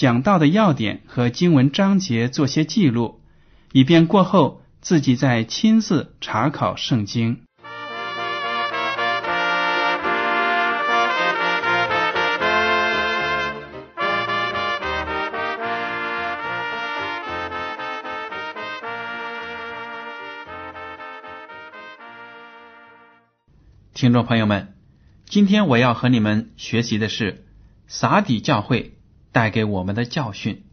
讲到的要点和经文章节做些记录，以便过后自己再亲自查考圣经。听众朋友们，今天我要和你们学习的是撒底教会带给我们的教训。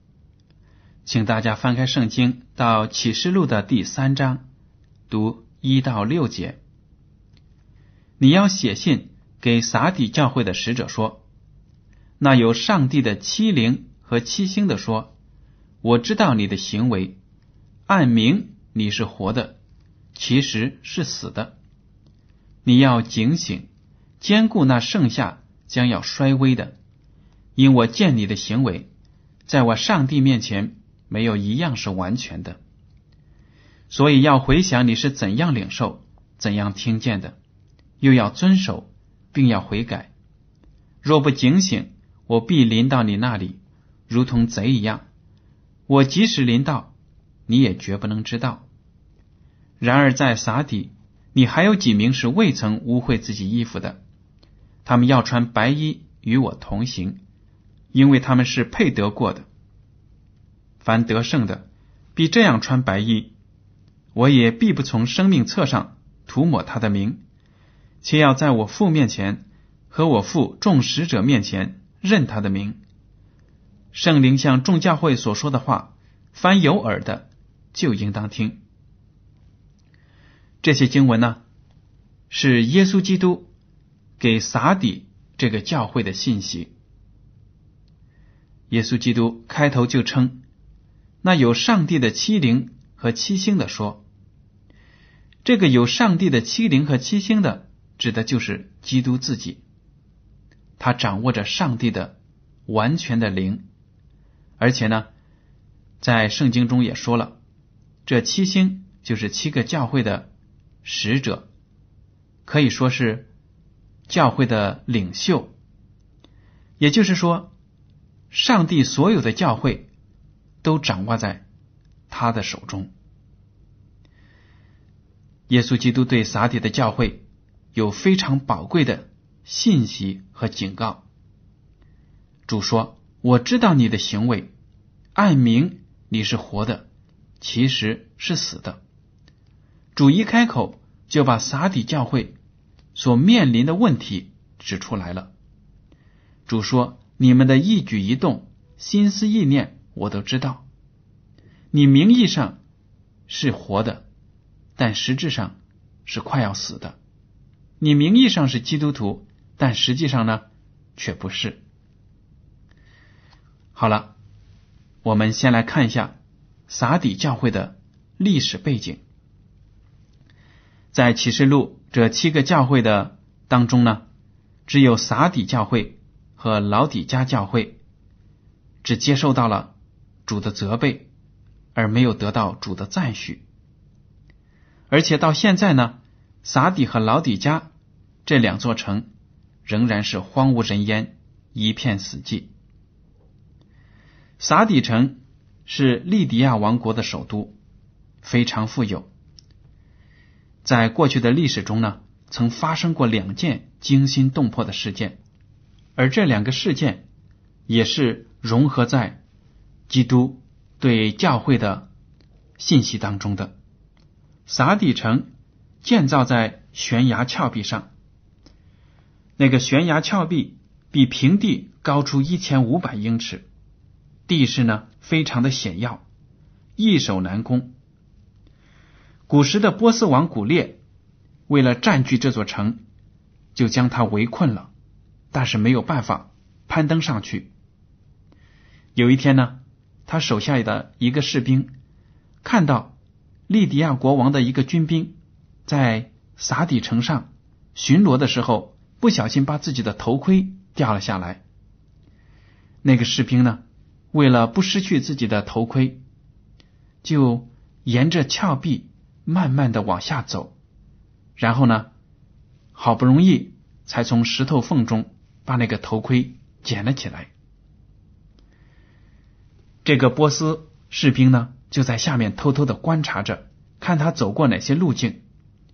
请大家翻开圣经到启示录的第三章，读一到六节。你要写信给撒底教会的使者说：“那有上帝的七灵和七星的说，我知道你的行为，暗明你是活的，其实是死的。”你要警醒，兼顾那剩下将要衰微的，因我见你的行为，在我上帝面前没有一样是完全的，所以要回想你是怎样领受、怎样听见的，又要遵守，并要悔改。若不警醒，我必临到你那里，如同贼一样。我即使临到，你也绝不能知道。然而在撒底。你还有几名是未曾污秽自己衣服的？他们要穿白衣与我同行，因为他们是配得过的。凡得胜的，必这样穿白衣。我也必不从生命册上涂抹他的名，且要在我父面前和我父众使者面前认他的名。圣灵向众教会所说的话，凡有耳的就应当听。这些经文呢，是耶稣基督给撒底这个教会的信息。耶稣基督开头就称，那有上帝的七灵和七星的说，这个有上帝的七灵和七星的，指的就是基督自己。他掌握着上帝的完全的灵，而且呢，在圣经中也说了，这七星就是七个教会的。使者可以说是教会的领袖，也就是说，上帝所有的教会都掌握在他的手中。耶稣基督对撒底的教会有非常宝贵的信息和警告。主说：“我知道你的行为，暗明你是活的，其实是死的。”主一开口就把撒底教会所面临的问题指出来了。主说：“你们的一举一动、心思意念，我都知道。你名义上是活的，但实质上是快要死的。你名义上是基督徒，但实际上呢，却不是。”好了，我们先来看一下撒底教会的历史背景。在启示录这七个教会的当中呢，只有撒底教会和老底加教会只接受到了主的责备，而没有得到主的赞许。而且到现在呢，撒底和老底加这两座城仍然是荒无人烟，一片死寂。撒底城是利迪亚王国的首都，非常富有。在过去的历史中呢，曾发生过两件惊心动魄的事件，而这两个事件也是融合在基督对教会的信息当中的。撒底城建造在悬崖峭壁上，那个悬崖峭壁比平地高出一千五百英尺，地势呢非常的险要，易守难攻。古时的波斯王古列为了占据这座城，就将它围困了，但是没有办法攀登上去。有一天呢，他手下的一个士兵看到。利迪亚国王的一个军兵在撒底城上巡逻的时候，不小心把自己的头盔掉了下来。那个士兵呢，为了不失去自己的头盔，就沿着峭壁慢慢的往下走，然后呢，好不容易才从石头缝中把那个头盔捡了起来。这个波斯士兵呢？就在下面偷偷的观察着，看他走过哪些路径，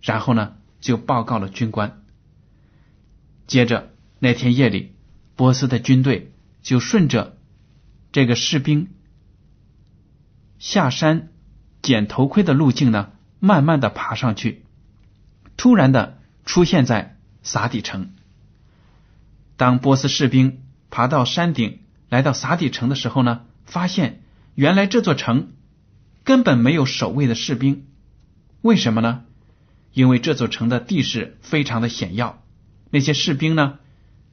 然后呢，就报告了军官。接着那天夜里，波斯的军队就顺着这个士兵下山捡头盔的路径呢，慢慢的爬上去，突然的出现在撒底城。当波斯士兵爬到山顶，来到撒底城的时候呢，发现原来这座城。根本没有守卫的士兵，为什么呢？因为这座城的地势非常的险要，那些士兵呢，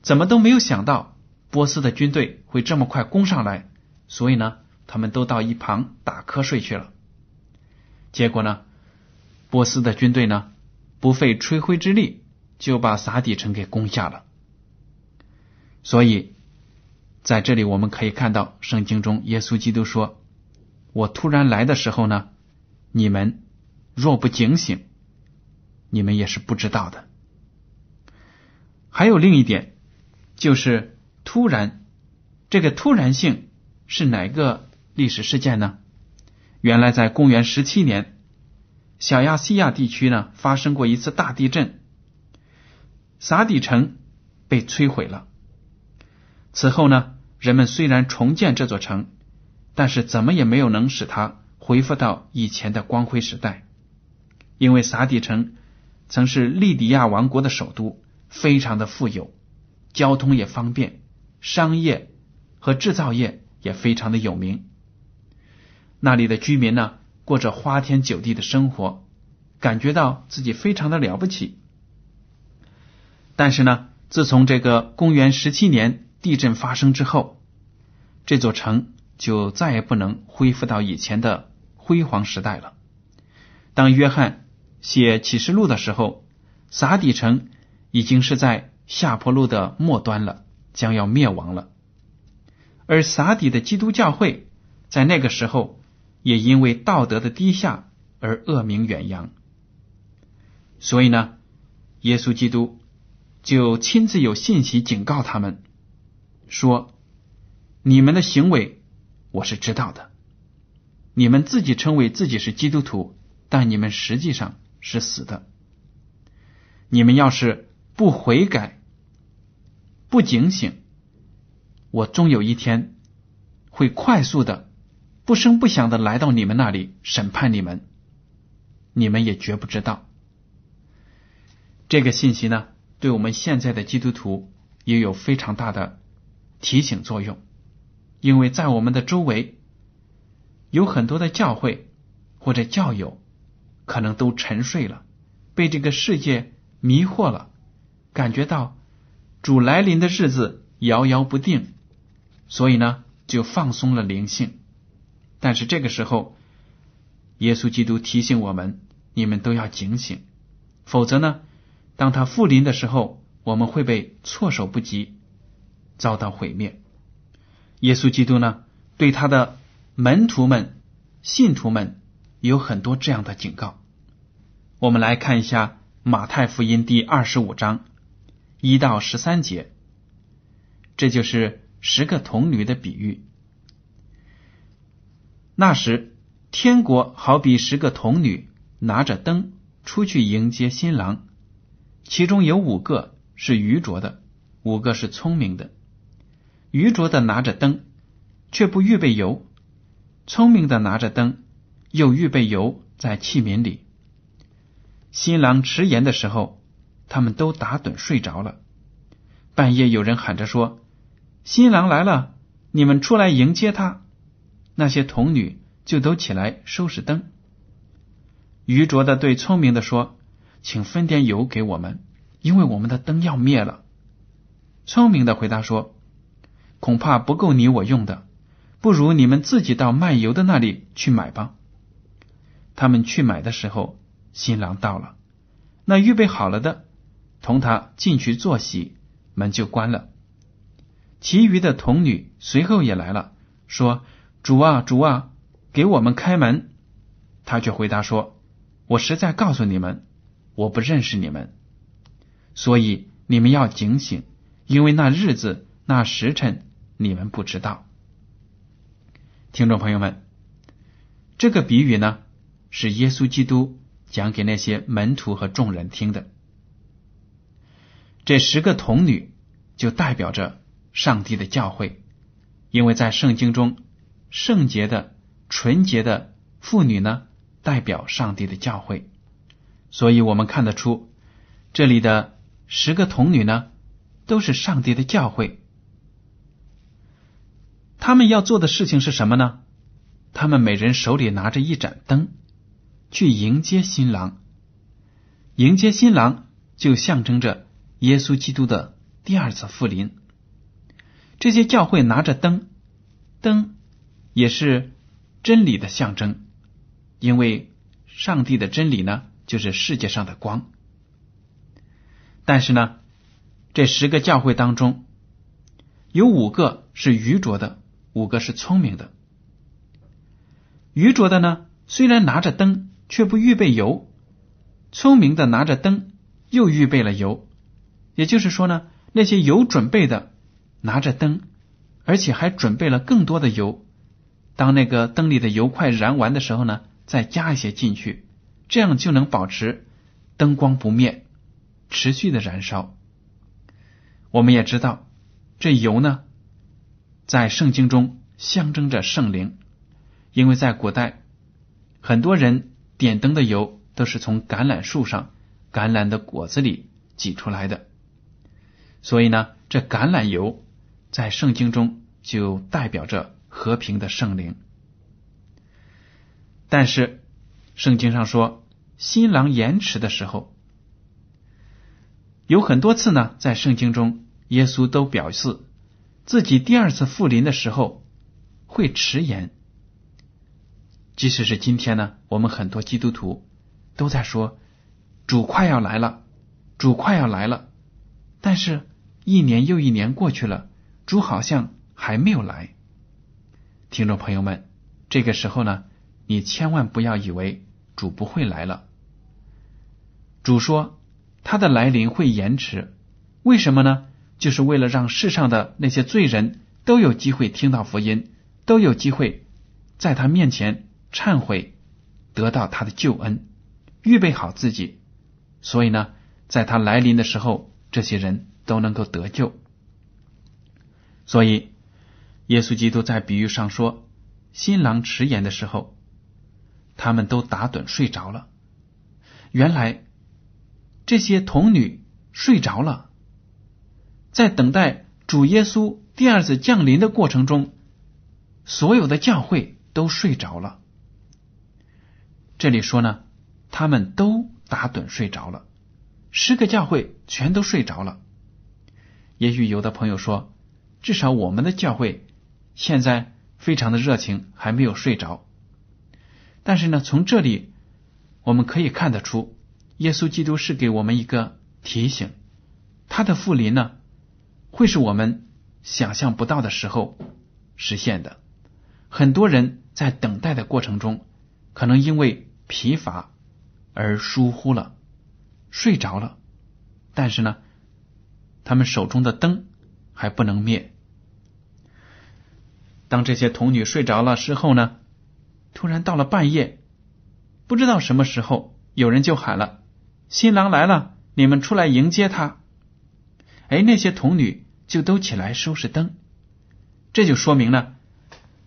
怎么都没有想到波斯的军队会这么快攻上来，所以呢，他们都到一旁打瞌睡去了。结果呢，波斯的军队呢，不费吹灰之力就把撒底城给攻下了。所以在这里我们可以看到，圣经中耶稣基督说。我突然来的时候呢，你们若不警醒，你们也是不知道的。还有另一点，就是突然，这个突然性是哪个历史事件呢？原来在公元十七年，小亚细亚地区呢发生过一次大地震，撒底城被摧毁了。此后呢，人们虽然重建这座城。但是怎么也没有能使它恢复到以前的光辉时代，因为撒底城曾是利迪亚王国的首都，非常的富有，交通也方便，商业和制造业也非常的有名。那里的居民呢，过着花天酒地的生活，感觉到自己非常的了不起。但是呢，自从这个公元十七年地震发生之后，这座城。就再也不能恢复到以前的辉煌时代了。当约翰写启示录的时候，撒底城已经是在下坡路的末端了，将要灭亡了。而撒底的基督教会在那个时候也因为道德的低下而恶名远扬。所以呢，耶稣基督就亲自有信息警告他们说：“你们的行为。”我是知道的，你们自己称为自己是基督徒，但你们实际上是死的。你们要是不悔改、不警醒，我终有一天会快速的、不声不响的来到你们那里审判你们。你们也绝不知道。这个信息呢，对我们现在的基督徒也有非常大的提醒作用。因为在我们的周围有很多的教会或者教友，可能都沉睡了，被这个世界迷惑了，感觉到主来临的日子遥遥不定，所以呢就放松了灵性。但是这个时候，耶稣基督提醒我们：你们都要警醒，否则呢，当他复临的时候，我们会被措手不及，遭到毁灭。耶稣基督呢，对他的门徒们、信徒们有很多这样的警告。我们来看一下马太福音第二十五章一到十三节，这就是十个童女的比喻。那时，天国好比十个童女拿着灯出去迎接新郎，其中有五个是愚拙的，五个是聪明的。愚拙的拿着灯，却不预备油，聪明的拿着灯，又预备油在器皿里。新郎迟延的时候，他们都打盹睡着了。半夜有人喊着说：“新郎来了，你们出来迎接他。”那些童女就都起来收拾灯。愚拙的对聪明的说：“请分点油给我们，因为我们的灯要灭了。”聪明的回答说：“恐怕不够你我用的，不如你们自己到卖油的那里去买吧。”他们去买的时候，新郎到了，那预备好了的同他进去坐席，门就关了。其余的童女随后也来了，说：“主啊，主啊，给我们开门。”他却回答说：“我实在告诉你们，我不认识你们，所以你们要警醒。”因为那日子、那时辰，你们不知道。听众朋友们，这个比喻呢，是耶稣基督讲给那些门徒和众人听的。这十个童女就代表着上帝的教会，因为在圣经中，圣洁的、纯洁的妇女呢，代表上帝的教会，所以我们看得出，这里的十个童女呢。都是上帝的教诲，他们要做的事情是什么呢？他们每人手里拿着一盏灯，去迎接新郎。迎接新郎就象征着耶稣基督的第二次复临。这些教会拿着灯，灯也是真理的象征，因为上帝的真理呢，就是世界上的光。但是呢？这十个教会当中，有五个是愚拙的，五个是聪明的。愚拙的呢，虽然拿着灯，却不预备油；聪明的拿着灯，又预备了油。也就是说呢，那些有准备的拿着灯，而且还准备了更多的油。当那个灯里的油快燃完的时候呢，再加一些进去，这样就能保持灯光不灭，持续的燃烧。我们也知道，这油呢，在圣经中象征着圣灵，因为在古代，很多人点灯的油都是从橄榄树上橄榄的果子里挤出来的，所以呢，这橄榄油在圣经中就代表着和平的圣灵。但是圣经上说，新郎延迟的时候。有很多次呢，在圣经中，耶稣都表示自己第二次复临的时候会迟延。即使是今天呢，我们很多基督徒都在说主快要来了，主快要来了，但是一年又一年过去了，主好像还没有来。听众朋友们，这个时候呢，你千万不要以为主不会来了。主说。他的来临会延迟，为什么呢？就是为了让世上的那些罪人都有机会听到福音，都有机会在他面前忏悔，得到他的救恩，预备好自己。所以呢，在他来临的时候，这些人都能够得救。所以，耶稣基督在比喻上说，新郎迟延的时候，他们都打盹睡着了。原来。这些童女睡着了，在等待主耶稣第二次降临的过程中，所有的教会都睡着了。这里说呢，他们都打盹睡着了，十个教会全都睡着了。也许有的朋友说，至少我们的教会现在非常的热情，还没有睡着。但是呢，从这里我们可以看得出。耶稣基督是给我们一个提醒，他的复临呢，会是我们想象不到的时候实现的。很多人在等待的过程中，可能因为疲乏而疏忽了，睡着了。但是呢，他们手中的灯还不能灭。当这些童女睡着了之后呢，突然到了半夜，不知道什么时候，有人就喊了。新郎来了，你们出来迎接他。哎，那些童女就都起来收拾灯，这就说明了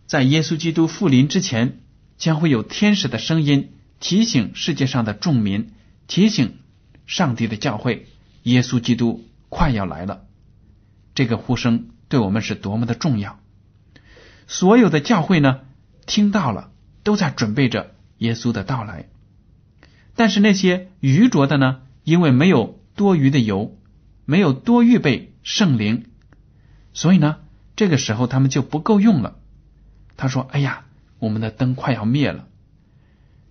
在耶稣基督复临之前，将会有天使的声音提醒世界上的众民，提醒上帝的教会，耶稣基督快要来了。这个呼声对我们是多么的重要！所有的教会呢，听到了，都在准备着耶稣的到来。但是那些愚拙的呢，因为没有多余的油，没有多预备圣灵，所以呢，这个时候他们就不够用了。他说：“哎呀，我们的灯快要灭了。”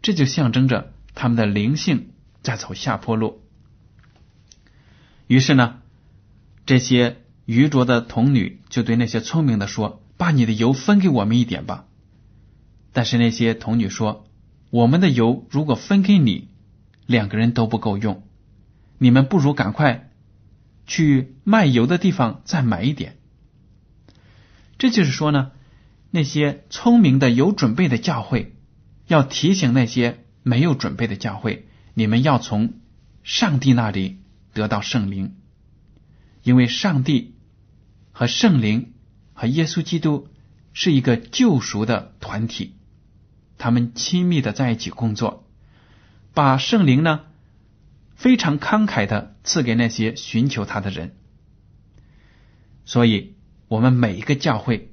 这就象征着他们的灵性在走下坡路。于是呢，这些愚拙的童女就对那些聪明的说：“把你的油分给我们一点吧。”但是那些童女说：“我们的油如果分给你，两个人都不够用。你们不如赶快去卖油的地方再买一点。”这就是说呢。那些聪明的、有准备的教会，要提醒那些没有准备的教会：你们要从上帝那里得到圣灵，因为上帝和圣灵和耶稣基督是一个救赎的团体，他们亲密的在一起工作，把圣灵呢非常慷慨的赐给那些寻求他的人。所以，我们每一个教会。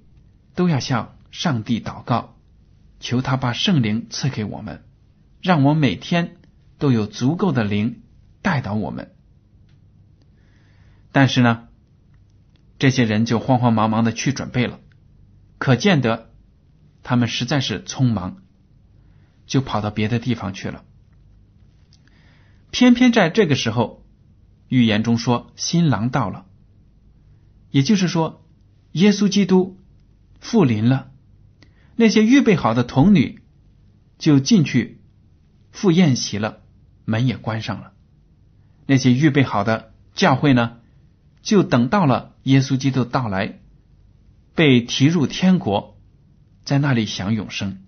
都要向上帝祷告，求他把圣灵赐给我们，让我每天都有足够的灵带导我们。但是呢，这些人就慌慌忙忙的去准备了，可见得他们实在是匆忙，就跑到别的地方去了。偏偏在这个时候，预言中说新郎到了，也就是说，耶稣基督。复临了，那些预备好的童女就进去赴宴席了，门也关上了。那些预备好的教会呢，就等到了耶稣基督到来，被提入天国，在那里享永生。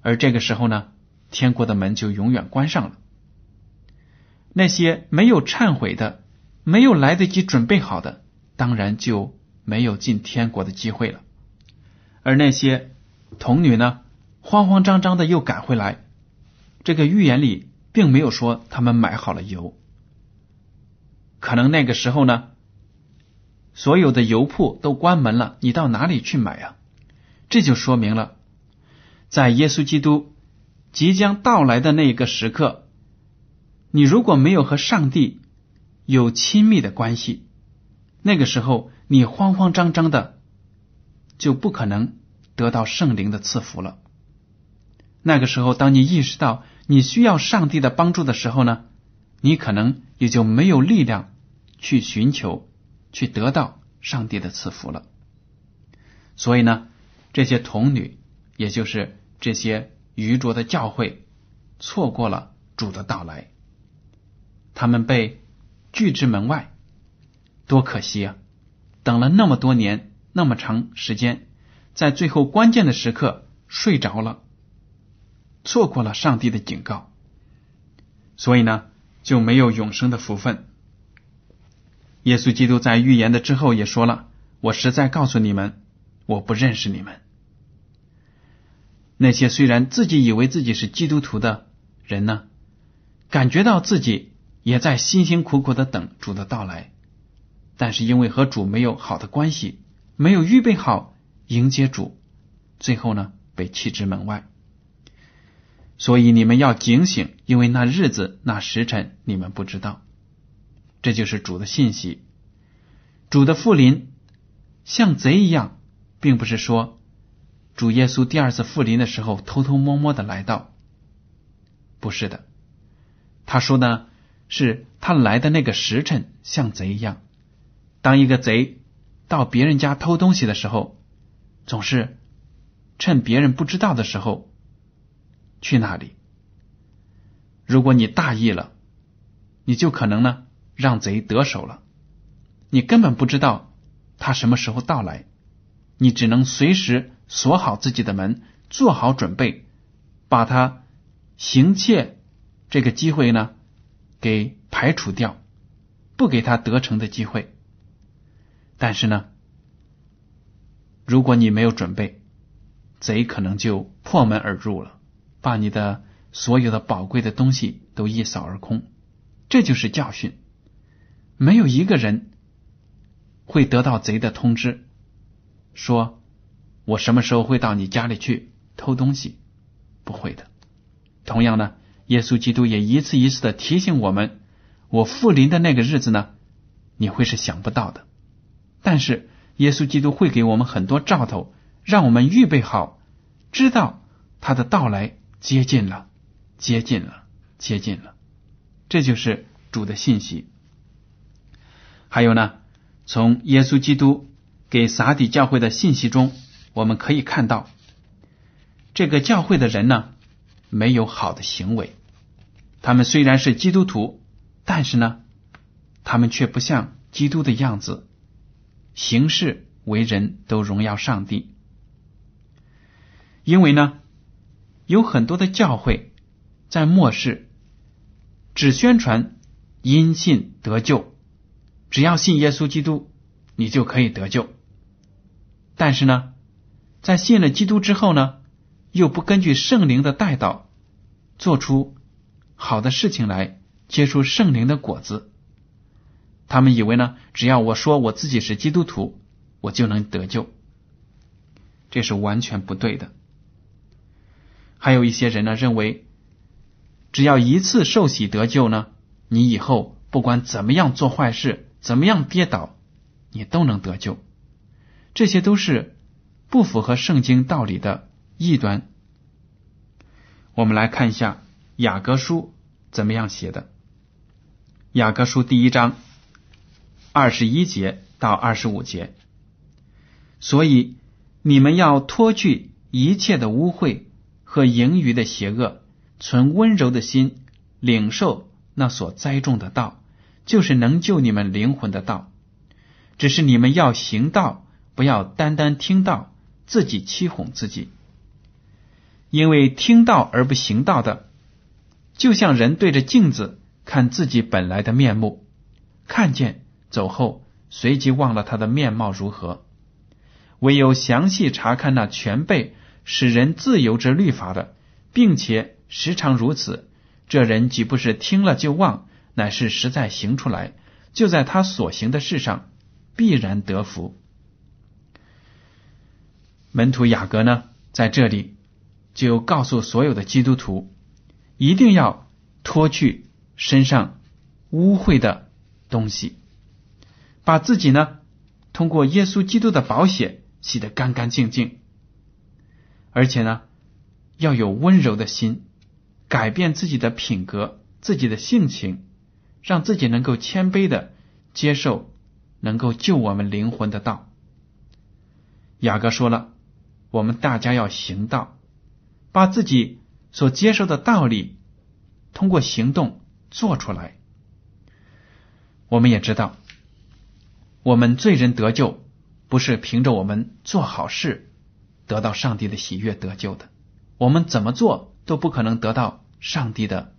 而这个时候呢，天国的门就永远关上了。那些没有忏悔的、没有来得及准备好的，当然就。没有进天国的机会了，而那些童女呢，慌慌张张的又赶回来。这个预言里并没有说他们买好了油，可能那个时候呢，所有的油铺都关门了，你到哪里去买啊？这就说明了，在耶稣基督即将到来的那个时刻，你如果没有和上帝有亲密的关系，那个时候。你慌慌张张的，就不可能得到圣灵的赐福了。那个时候，当你意识到你需要上帝的帮助的时候呢，你可能也就没有力量去寻求、去得到上帝的赐福了。所以呢，这些童女，也就是这些愚拙的教会，错过了主的到来，他们被拒之门外，多可惜啊！等了那么多年，那么长时间，在最后关键的时刻睡着了，错过了上帝的警告，所以呢就没有永生的福分。耶稣基督在预言的之后也说了：“我实在告诉你们，我不认识你们。”那些虽然自己以为自己是基督徒的人呢，感觉到自己也在辛辛苦苦的等主的到来。但是因为和主没有好的关系，没有预备好迎接主，最后呢被弃之门外。所以你们要警醒，因为那日子、那时辰你们不知道。这就是主的信息。主的复临像贼一样，并不是说主耶稣第二次复临的时候偷偷摸摸的来到，不是的。他说呢，是他来的那个时辰像贼一样。当一个贼到别人家偷东西的时候，总是趁别人不知道的时候去那里。如果你大意了，你就可能呢让贼得手了。你根本不知道他什么时候到来，你只能随时锁好自己的门，做好准备，把他行窃这个机会呢给排除掉，不给他得逞的机会。但是呢，如果你没有准备，贼可能就破门而入了，把你的所有的宝贵的东西都一扫而空。这就是教训。没有一个人会得到贼的通知，说我什么时候会到你家里去偷东西？不会的。同样呢，耶稣基督也一次一次的提醒我们：我复临的那个日子呢，你会是想不到的。但是耶稣基督会给我们很多兆头，让我们预备好，知道他的到来接近了，接近了，接近了。这就是主的信息。还有呢，从耶稣基督给撒底教会的信息中，我们可以看到，这个教会的人呢，没有好的行为。他们虽然是基督徒，但是呢，他们却不像基督的样子，行事为人都荣耀上帝。因为呢，有很多的教会在末世只宣传因信得救。只要信耶稣基督，你就可以得救。但是呢，在信了基督之后呢，又不根据圣灵的带导，做出好的事情来，结出圣灵的果子。他们以为呢，只要我说我自己是基督徒，我就能得救。这是完全不对的。还有一些人呢，认为只要一次受洗得救呢，你以后不管怎么样做坏事。怎么样跌倒，你都能得救，这些都是不符合圣经道理的异端。我们来看一下雅各书怎么样写的。雅各书第一章二十一节到二十五节，所以你们要脱去一切的污秽和盈余的邪恶，存温柔的心，领受那所栽种的道。就是能救你们灵魂的道，只是你们要行道，不要单单听道，自己欺哄自己。因为听道而不行道的，就像人对着镜子看自己本来的面目，看见走后，随即忘了他的面貌如何。唯有详细查看那全备使人自由之律法的，并且时常如此，这人岂不是听了就忘？乃是实在行出来，就在他所行的事上必然得福。门徒雅各呢，在这里就告诉所有的基督徒，一定要脱去身上污秽的东西，把自己呢通过耶稣基督的宝血洗得干干净净，而且呢要有温柔的心，改变自己的品格、自己的性情。让自己能够谦卑的接受能够救我们灵魂的道。雅各说了，我们大家要行道，把自己所接受的道理通过行动做出来。我们也知道，我们罪人得救不是凭着我们做好事得到上帝的喜悦得救的，我们怎么做都不可能得到上帝的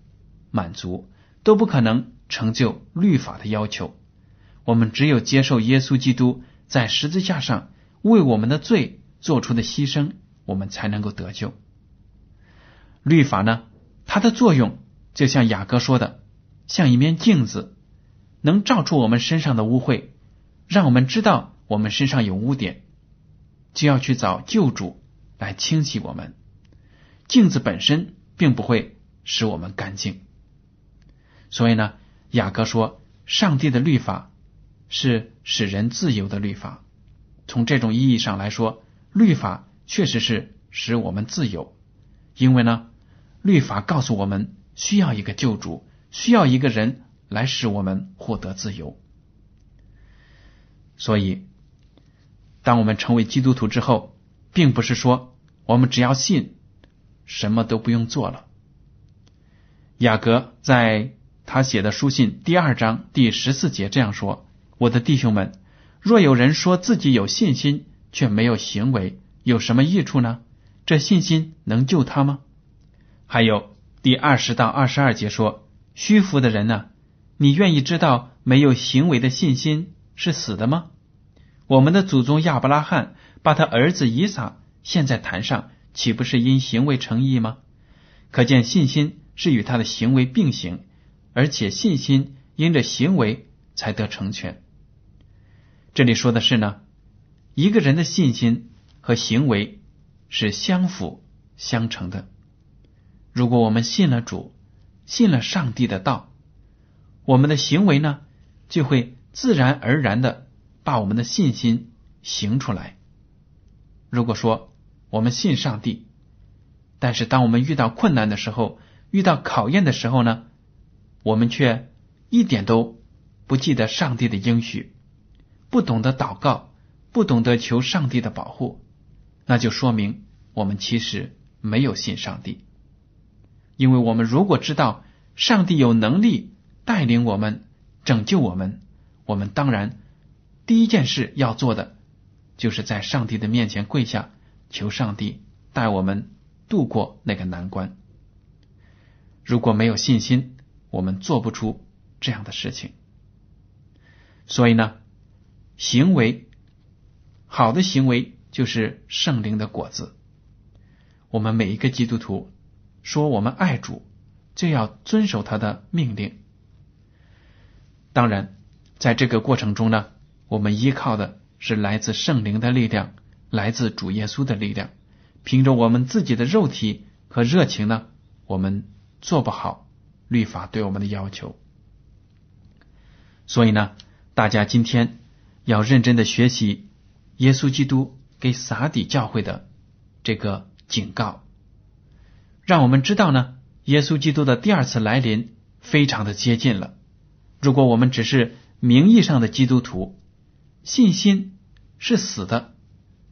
满足，都不可能。成就律法的要求，我们只有接受耶稣基督在十字架上为我们的罪做出的牺牲，我们才能够得救。律法呢，它的作用就像雅各说的，像一面镜子，能照出我们身上的污秽，让我们知道我们身上有污点，就要去找救主来清洗我们。镜子本身并不会使我们干净，所以呢。雅各说：“上帝的律法是使人自由的律法。从这种意义上来说，律法确实是使我们自由。因为呢，律法告诉我们需要一个救主，需要一个人来使我们获得自由。所以，当我们成为基督徒之后，并不是说我们只要信，什么都不用做了。雅各在。”他写的书信第二章第十四节这样说：“我的弟兄们，若有人说自己有信心，却没有行为，有什么益处呢？这信心能救他吗？”还有第二十到二十二节说：“虚浮的人呢？你愿意知道没有行为的信心是死的吗？我们的祖宗亚伯拉罕把他儿子以撒现在坛上，岂不是因行为成义吗？可见信心是与他的行为并行，而且信心因着行为才得成全。这里说的是呢，一个人的信心和行为是相辅相成的。如果我们信了主，信了上帝的道，我们的行为呢，就会自然而然的把我们的信心行出来。如果说我们信上帝，但是当我们遇到困难的时候，遇到考验的时候呢，我们却一点都不记得上帝的应许，不懂得祷告，不懂得求上帝的保护，那就说明我们其实没有信上帝。因为我们如果知道上帝有能力带领我们、拯救我们，我们当然第一件事要做的。就是在上帝的面前跪下，求上帝带我们度过那个难关。如果没有信心，我们做不出这样的事情。所以呢，行为好的行为就是圣灵的果子。我们每一个基督徒说我们爱主，就要遵守他的命令。当然，在这个过程中呢，我们依靠的。是来自圣灵的力量，来自主耶稣的力量。凭着我们自己的肉体和热情呢，我们做不好律法对我们的要求。所以呢，大家今天要认真的学习耶稣基督给撒底教会的这个警告，让我们知道呢，耶稣基督的第二次来临非常的接近了。如果我们只是名义上的基督徒，信心是死的，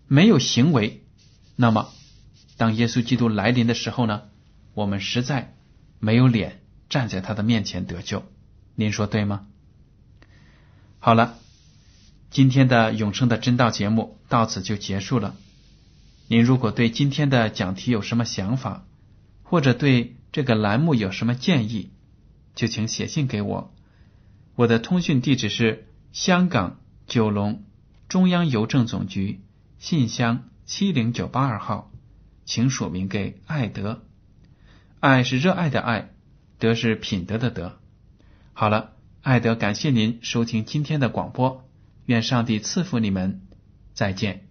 没有行为。那么，当耶稣基督来临的时候呢？我们实在没有脸站在他的面前得救。您说对吗？好了，今天的永生的真道节目到此就结束了。您如果对今天的讲题有什么想法，或者对这个栏目有什么建议，就请写信给我。我的通讯地址是香港。九龙中央邮政总局信箱七零九八二号，请署名给爱德。爱是热爱的爱，德是品德的德。好了，爱德感谢您收听今天的广播，愿上帝赐福你们，再见。